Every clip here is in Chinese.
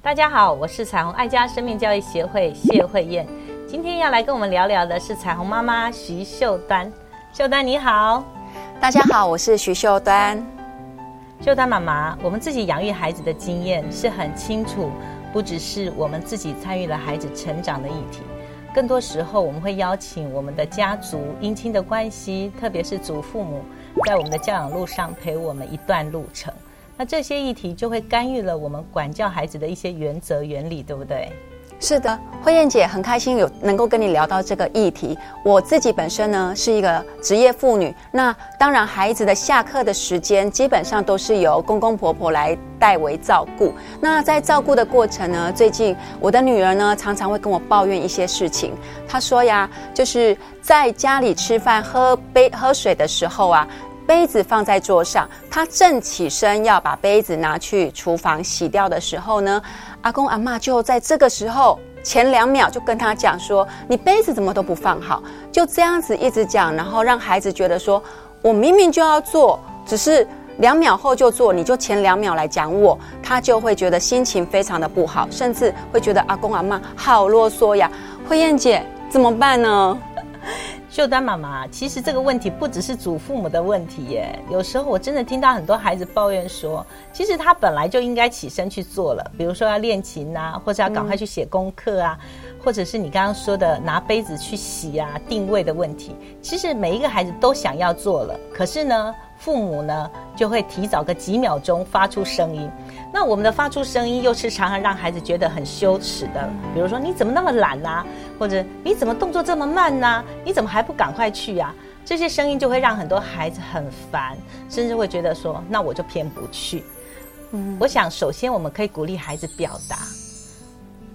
大家好，我是彩虹爱家生命教育协会谢慧燕，今天要来跟我们聊聊的是彩虹妈妈徐秀丹。秀丹你好，大家好，我是徐秀丹。秀丹妈妈，我们自己养育孩子的经验是很清楚，不只是我们自己参与了孩子成长的议题，更多时候我们会邀请我们的家族、姻亲的关系，特别是祖父母，在我们的教养路上陪我们一段路程。那这些议题就会干预了我们管教孩子的一些原则原理，对不对？是的，慧燕姐很开心有能够跟你聊到这个议题。我自己本身呢是一个职业妇女，那当然孩子的下课的时间基本上都是由公公婆婆来代为照顾。那在照顾的过程呢，最近我的女儿呢常常会跟我抱怨一些事情。她说呀，就是在家里吃饭喝杯喝水的时候啊。杯子放在桌上，他正起身要把杯子拿去厨房洗掉的时候呢，阿公阿妈就在这个时候前两秒就跟他讲说：“你杯子怎么都不放好？”就这样子一直讲，然后让孩子觉得说：“我明明就要做，只是两秒后就做，你就前两秒来讲我。”他就会觉得心情非常的不好，甚至会觉得阿公阿妈好啰嗦呀。慧燕姐怎么办呢？秀丹妈妈，其实这个问题不只是祖父母的问题耶。有时候我真的听到很多孩子抱怨说，其实他本来就应该起身去做了，比如说要练琴啊，或者要赶快去写功课啊，或者是你刚刚说的拿杯子去洗啊，定位的问题。其实每一个孩子都想要做了，可是呢，父母呢就会提早个几秒钟发出声音。那我们的发出声音又是常常让孩子觉得很羞耻的，比如说你怎么那么懒呐，或者你怎么动作这么慢呢，你怎么还不赶快去呀？这些声音就会让很多孩子很烦，甚至会觉得说，那我就偏不去。嗯，我想首先我们可以鼓励孩子表达，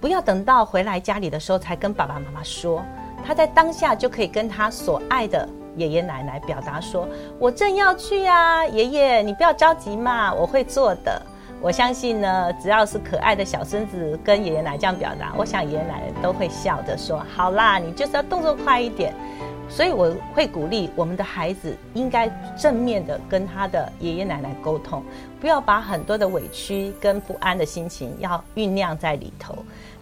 不要等到回来家里的时候才跟爸爸妈妈说，他在当下就可以跟他所爱的爷爷奶奶表达说，我正要去呀，爷爷你不要着急嘛，我会做的。我相信呢，只要是可爱的小孙子跟爷爷奶奶这样表达，我想爷爷奶奶都会笑着说：“好啦，你就是要动作快一点。”所以我会鼓励我们的孩子应该正面的跟他的爷爷奶奶沟通，不要把很多的委屈跟不安的心情要酝酿在里头。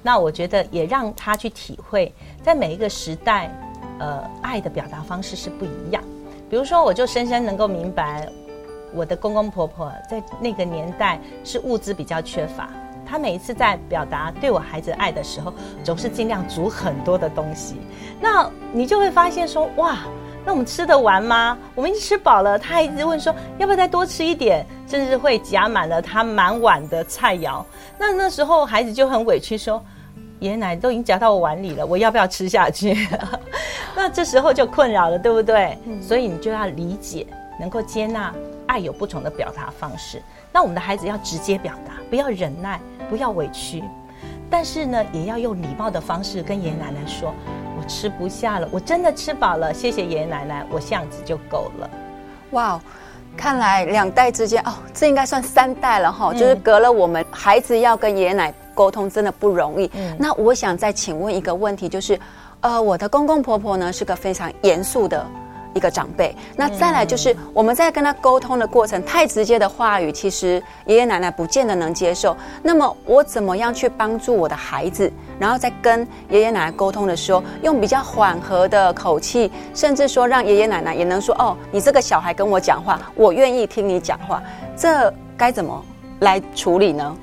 那我觉得也让他去体会，在每一个时代，呃，爱的表达方式是不一样。比如说，我就深深能够明白。我的公公婆婆在那个年代是物资比较缺乏，他每一次在表达对我孩子爱的时候，总是尽量煮很多的东西。那你就会发现说，哇，那我们吃得完吗？我们已经吃饱了，他还一直问说，要不要再多吃一点？甚至会夹满了他满碗的菜肴。那那时候孩子就很委屈说，爷爷奶奶都已经夹到我碗里了，我要不要吃下去？那这时候就困扰了，对不对？所以你就要理解，能够接纳。爱有不同的表达方式，那我们的孩子要直接表达，不要忍耐，不要委屈，但是呢，也要用礼貌的方式跟爷爷奶奶说：“我吃不下了，我真的吃饱了，谢谢爷爷奶奶，我这样子就够了。”哇，看来两代之间哦，这应该算三代了哈，就是隔了我们孩子要跟爷爷奶沟通，真的不容易。那我想再请问一个问题，就是，呃，我的公公婆婆呢是个非常严肃的。一个长辈，那再来就是我们在跟他沟通的过程，太直接的话语，其实爷爷奶奶不见得能接受。那么我怎么样去帮助我的孩子，然后在跟爷爷奶奶沟通的时候，用比较缓和的口气，甚至说让爷爷奶奶也能说：“哦，你这个小孩跟我讲话，我愿意听你讲话。”这该怎么来处理呢？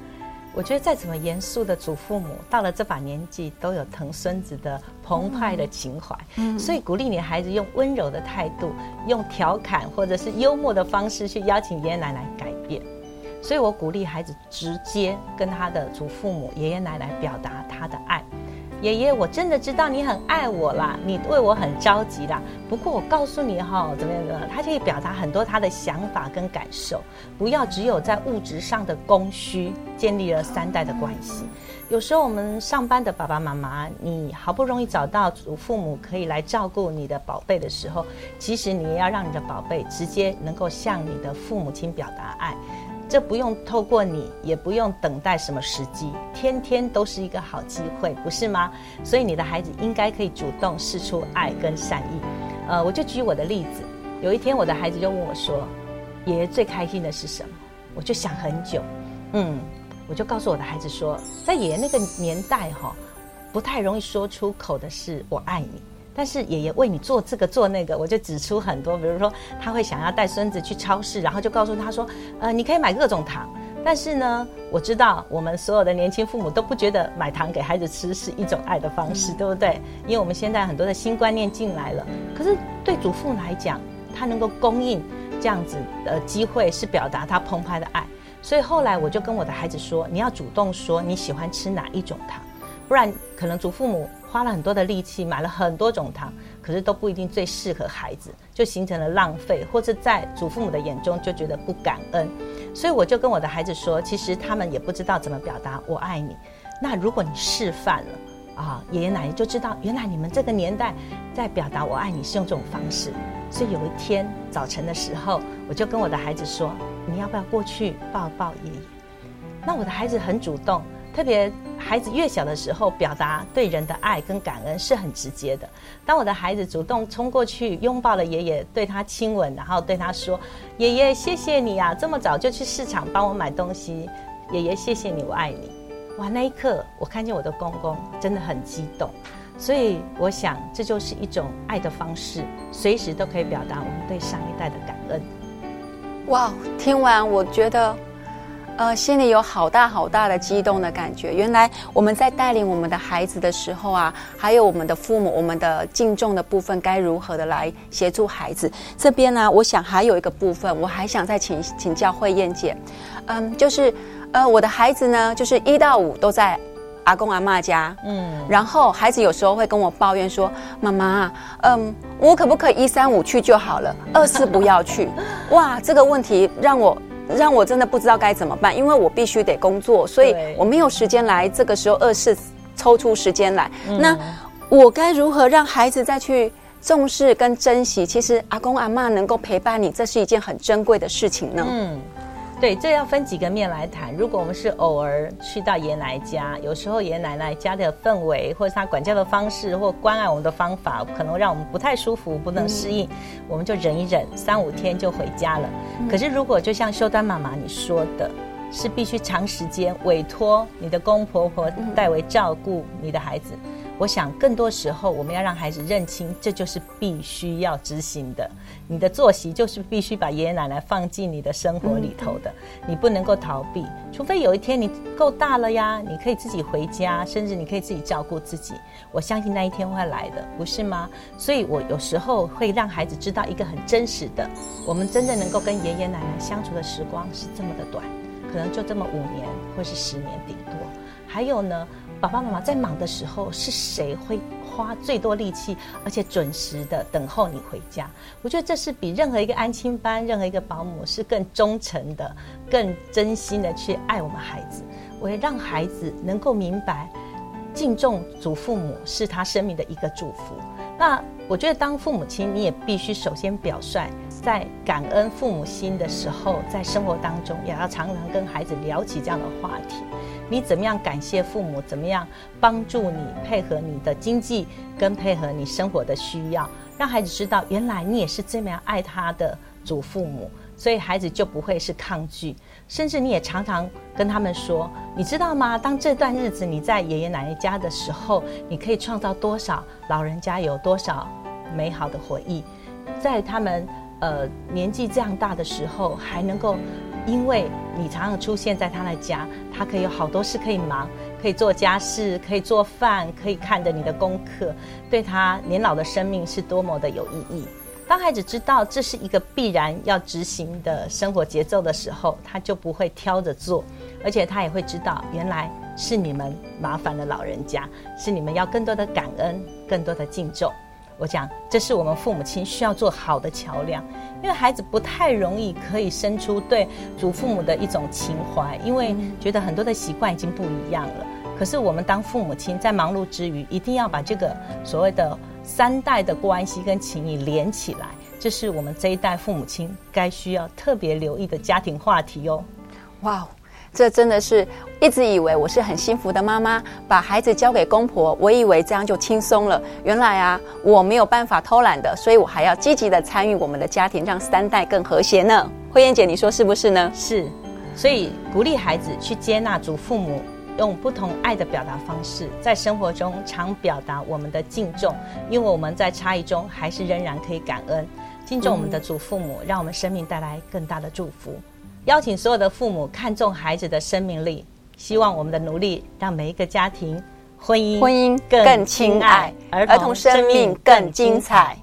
我觉得再怎么严肃的祖父母，到了这把年纪，都有疼孙子的澎湃的情怀。嗯，所以鼓励你的孩子用温柔的态度，用调侃或者是幽默的方式去邀请爷爷奶奶改变。所以我鼓励孩子直接跟他的祖父母、爷爷奶奶表达他的爱。爷爷，我真的知道你很爱我啦，你为我很着急啦。不过我告诉你哈，怎么样怎么样，他可以表达很多他的想法跟感受，不要只有在物质上的供需建立了三代的关系。有时候我们上班的爸爸妈妈，你好不容易找到祖父母可以来照顾你的宝贝的时候，其实你也要让你的宝贝直接能够向你的父母亲表达爱。这不用透过你，也不用等待什么时机，天天都是一个好机会，不是吗？所以你的孩子应该可以主动示出爱跟善意。呃，我就举我的例子，有一天我的孩子就问我说：“爷爷最开心的是什么？”我就想很久，嗯，我就告诉我的孩子说，在爷爷那个年代哈，不太容易说出口的是“我爱你”。但是爷爷为你做这个做那个，我就指出很多，比如说他会想要带孙子去超市，然后就告诉他说：“呃，你可以买各种糖。”但是呢，我知道我们所有的年轻父母都不觉得买糖给孩子吃是一种爱的方式，对不对？因为我们现在很多的新观念进来了。可是对祖父来讲，他能够供应这样子的机会，是表达他澎湃的爱。所以后来我就跟我的孩子说：“你要主动说你喜欢吃哪一种糖，不然可能祖父母。”花了很多的力气买了很多种糖，可是都不一定最适合孩子，就形成了浪费，或者在祖父母的眼中就觉得不感恩。所以我就跟我的孩子说，其实他们也不知道怎么表达“我爱你”。那如果你示范了啊，爷爷奶奶就知道原来你们这个年代在表达“我爱你”是用这种方式。所以有一天早晨的时候，我就跟我的孩子说：“你要不要过去抱抱爷爷？”那我的孩子很主动。特别孩子越小的时候，表达对人的爱跟感恩是很直接的。当我的孩子主动冲过去拥抱了爷爷，对他亲吻，然后对他说：“爷爷，谢谢你啊，这么早就去市场帮我买东西。”爷爷，谢谢你，我爱你。哇，那一刻我看见我的公公真的很激动。所以我想，这就是一种爱的方式，随时都可以表达我们对上一代的感恩。哇，听完我觉得。呃，心里有好大好大的激动的感觉。原来我们在带领我们的孩子的时候啊，还有我们的父母，我们的敬重的部分该如何的来协助孩子？这边呢，我想还有一个部分，我还想再请请教慧燕姐，嗯，就是呃，我的孩子呢，就是一到五都在阿公阿妈家，嗯，然后孩子有时候会跟我抱怨说：“妈妈，嗯，我可不可以一三五去就好了，二四不要去？”哇，这个问题让我。让我真的不知道该怎么办，因为我必须得工作，所以我没有时间来。这个时候，二是抽出时间来，那我该如何让孩子再去重视跟珍惜？其实阿公阿妈能够陪伴你，这是一件很珍贵的事情呢。嗯。对，这要分几个面来谈。如果我们是偶尔去到爷爷奶奶家，有时候爷爷奶奶家的氛围，或者他管教的方式，或关爱我们的方法，可能让我们不太舒服，不能适应，我们就忍一忍，三五天就回家了。可是如果就像秀丹妈妈你说的，是必须长时间委托你的公婆婆代为照顾你的孩子。我想，更多时候我们要让孩子认清，这就是必须要执行的。你的作息就是必须把爷爷奶奶放进你的生活里头的，你不能够逃避。除非有一天你够大了呀，你可以自己回家，甚至你可以自己照顾自己。我相信那一天会来的，不是吗？所以我有时候会让孩子知道一个很真实的：我们真正能够跟爷爷奶奶相处的时光是这么的短，可能就这么五年或是十年顶多。还有呢？爸爸妈妈在忙的时候，是谁会花最多力气，而且准时的等候你回家？我觉得这是比任何一个安亲班、任何一个保姆是更忠诚的、更真心的去爱我们孩子。我也让孩子能够明白，敬重祖父母是他生命的一个祝福。那我觉得，当父母亲，你也必须首先表率，在感恩父母心的时候，在生活当中也要常常跟孩子聊起这样的话题。你怎么样感谢父母？怎么样帮助你配合你的经济跟配合你生活的需要，让孩子知道原来你也是这么样爱他的祖父母，所以孩子就不会是抗拒。甚至你也常常跟他们说，你知道吗？当这段日子你在爷爷奶奶家的时候，你可以创造多少老人家有多少美好的回忆，在他们呃年纪这样大的时候还能够。因为你常常出现在他的家，他可以有好多事可以忙，可以做家事，可以做饭，可以看着你的功课，对他年老的生命是多么的有意义。当孩子知道这是一个必然要执行的生活节奏的时候，他就不会挑着做，而且他也会知道，原来是你们麻烦了老人家，是你们要更多的感恩，更多的敬重。我讲，这是我们父母亲需要做好的桥梁。因为孩子不太容易可以生出对祖父母的一种情怀，因为觉得很多的习惯已经不一样了。可是我们当父母亲在忙碌之余，一定要把这个所谓的三代的关系跟情谊连起来，这是我们这一代父母亲该需要特别留意的家庭话题哦。哇。这真的是一直以为我是很幸福的妈妈，把孩子交给公婆，我以为这样就轻松了。原来啊，我没有办法偷懒的，所以我还要积极的参与我们的家庭，让三代更和谐呢。慧燕姐，你说是不是呢？是，所以鼓励孩子去接纳祖父母，用不同爱的表达方式，在生活中常表达我们的敬重，因为我们在差异中还是仍然可以感恩。敬重我们的祖父母，让我们生命带来更大的祝福。邀请所有的父母看重孩子的生命力，希望我们的努力让每一个家庭婚姻婚姻更亲爱，儿童生命更精彩。